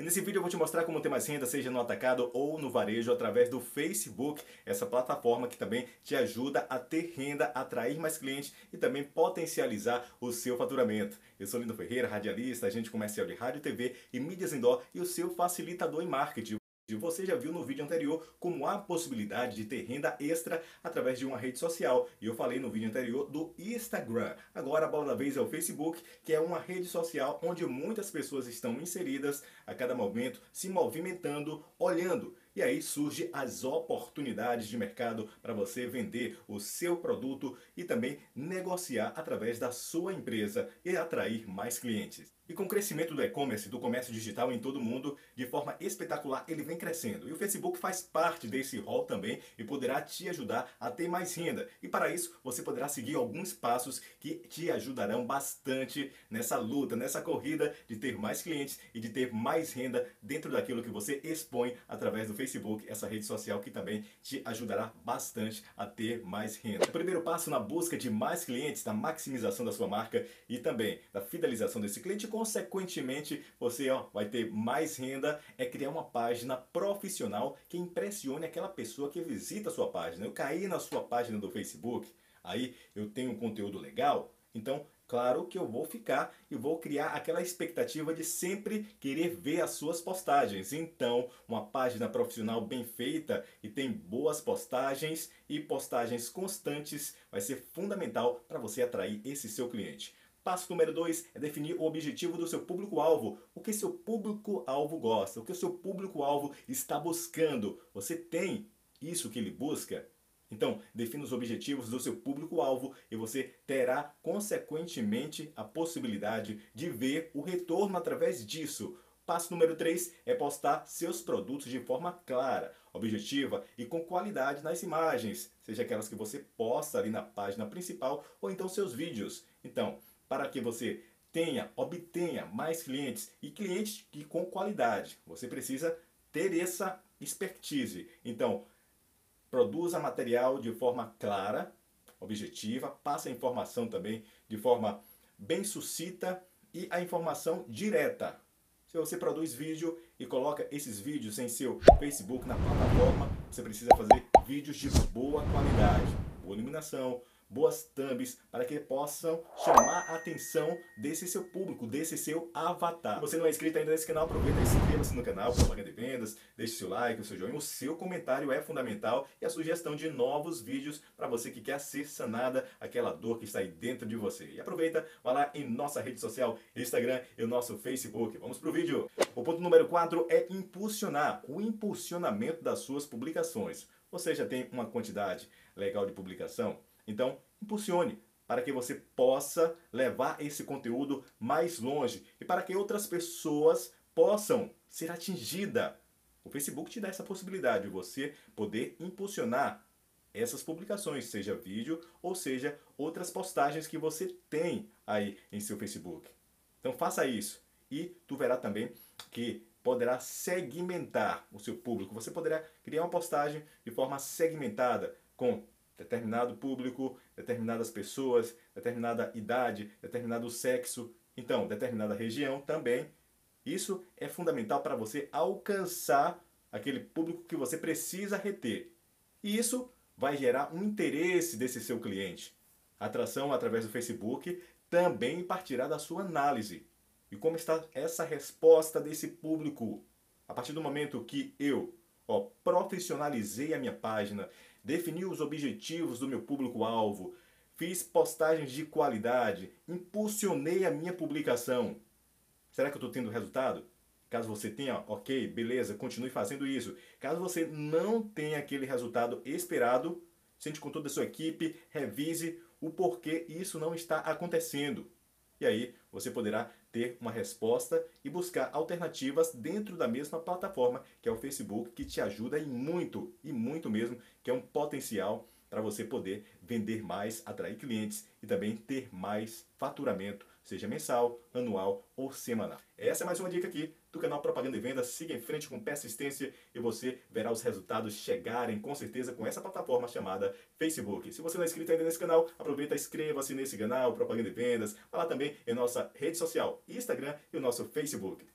E nesse vídeo eu vou te mostrar como ter mais renda, seja no atacado ou no varejo, através do Facebook, essa plataforma que também te ajuda a ter renda, atrair mais clientes e também potencializar o seu faturamento. Eu sou Lindo Ferreira, radialista, agente comercial de rádio, TV e mídias indoor e o seu facilitador em marketing. Você já viu no vídeo anterior como há possibilidade de ter renda extra através de uma rede social. E eu falei no vídeo anterior do Instagram. Agora a bola da vez é o Facebook, que é uma rede social onde muitas pessoas estão inseridas a cada momento, se movimentando, olhando e aí surgem as oportunidades de mercado para você vender o seu produto e também negociar através da sua empresa e atrair mais clientes. E com o crescimento do e-commerce, do comércio digital em todo o mundo, de forma espetacular, ele vem crescendo. E o Facebook faz parte desse rol também e poderá te ajudar a ter mais renda. E para isso, você poderá seguir alguns passos que te ajudarão bastante nessa luta, nessa corrida de ter mais clientes e de ter mais renda dentro daquilo que você expõe através do Facebook, essa rede social que também te ajudará bastante a ter mais renda. O primeiro passo na busca de mais clientes, da maximização da sua marca e também da fidelização desse cliente consequentemente você ó, vai ter mais renda, é criar uma página profissional que impressione aquela pessoa que visita a sua página. Eu caí na sua página do Facebook, aí eu tenho um conteúdo legal, então claro que eu vou ficar e vou criar aquela expectativa de sempre querer ver as suas postagens. Então, uma página profissional bem feita e tem boas postagens e postagens constantes vai ser fundamental para você atrair esse seu cliente. Passo número 2 é definir o objetivo do seu público-alvo. O que seu público-alvo gosta, o que seu público-alvo está buscando. Você tem isso que ele busca? Então, defina os objetivos do seu público-alvo e você terá, consequentemente, a possibilidade de ver o retorno através disso. Passo número 3 é postar seus produtos de forma clara, objetiva e com qualidade nas imagens, seja aquelas que você posta ali na página principal ou então seus vídeos. Então, para que você tenha, obtenha mais clientes e clientes que com qualidade. Você precisa ter essa expertise. Então, produza material de forma clara, objetiva, passa a informação também de forma bem sucita e a informação direta. Se você produz vídeo e coloca esses vídeos em seu Facebook, na plataforma, você precisa fazer vídeos de boa qualidade, boa iluminação, boas thumbs para que possam chamar a atenção desse seu público, desse seu avatar. Se você não é inscrito ainda nesse canal, aproveita e se inscreva-se no canal, propaganda de vendas, deixe seu like, o seu joinha, o seu comentário é fundamental e a sugestão de novos vídeos para você que quer ser sanada aquela dor que está aí dentro de você. E aproveita, vá lá em nossa rede social, Instagram e o nosso Facebook. Vamos pro vídeo. O ponto número 4 é impulsionar, o impulsionamento das suas publicações. Você já tem uma quantidade legal de publicação? Então, impulsione para que você possa levar esse conteúdo mais longe e para que outras pessoas possam ser atingidas. O Facebook te dá essa possibilidade de você poder impulsionar essas publicações, seja vídeo ou seja outras postagens que você tem aí em seu Facebook. Então faça isso e tu verá também que poderá segmentar o seu público. Você poderá criar uma postagem de forma segmentada com determinado público, determinadas pessoas, determinada idade, determinado sexo, então determinada região também. Isso é fundamental para você alcançar aquele público que você precisa reter. E isso vai gerar um interesse desse seu cliente. A atração através do Facebook também partirá da sua análise. E como está essa resposta desse público? A partir do momento que eu ó, profissionalizei a minha página, defini os objetivos do meu público-alvo, fiz postagens de qualidade, impulsionei a minha publicação. Será que eu estou tendo resultado? Caso você tenha, ok, beleza, continue fazendo isso. Caso você não tenha aquele resultado esperado, sente com toda a sua equipe, revise o porquê isso não está acontecendo. E aí você poderá ter uma resposta e buscar alternativas dentro da mesma plataforma que é o Facebook, que te ajuda em muito, e muito mesmo, que é um potencial para você poder vender mais, atrair clientes e também ter mais faturamento, seja mensal, anual ou semanal. Essa é mais uma dica aqui do canal Propaganda e Vendas. Siga em frente com persistência e você verá os resultados chegarem com certeza com essa plataforma chamada Facebook. Se você não é inscrito ainda nesse canal, aproveita, inscreva-se nesse canal Propaganda e Vendas. Vá lá também em nossa rede social, Instagram e o nosso Facebook.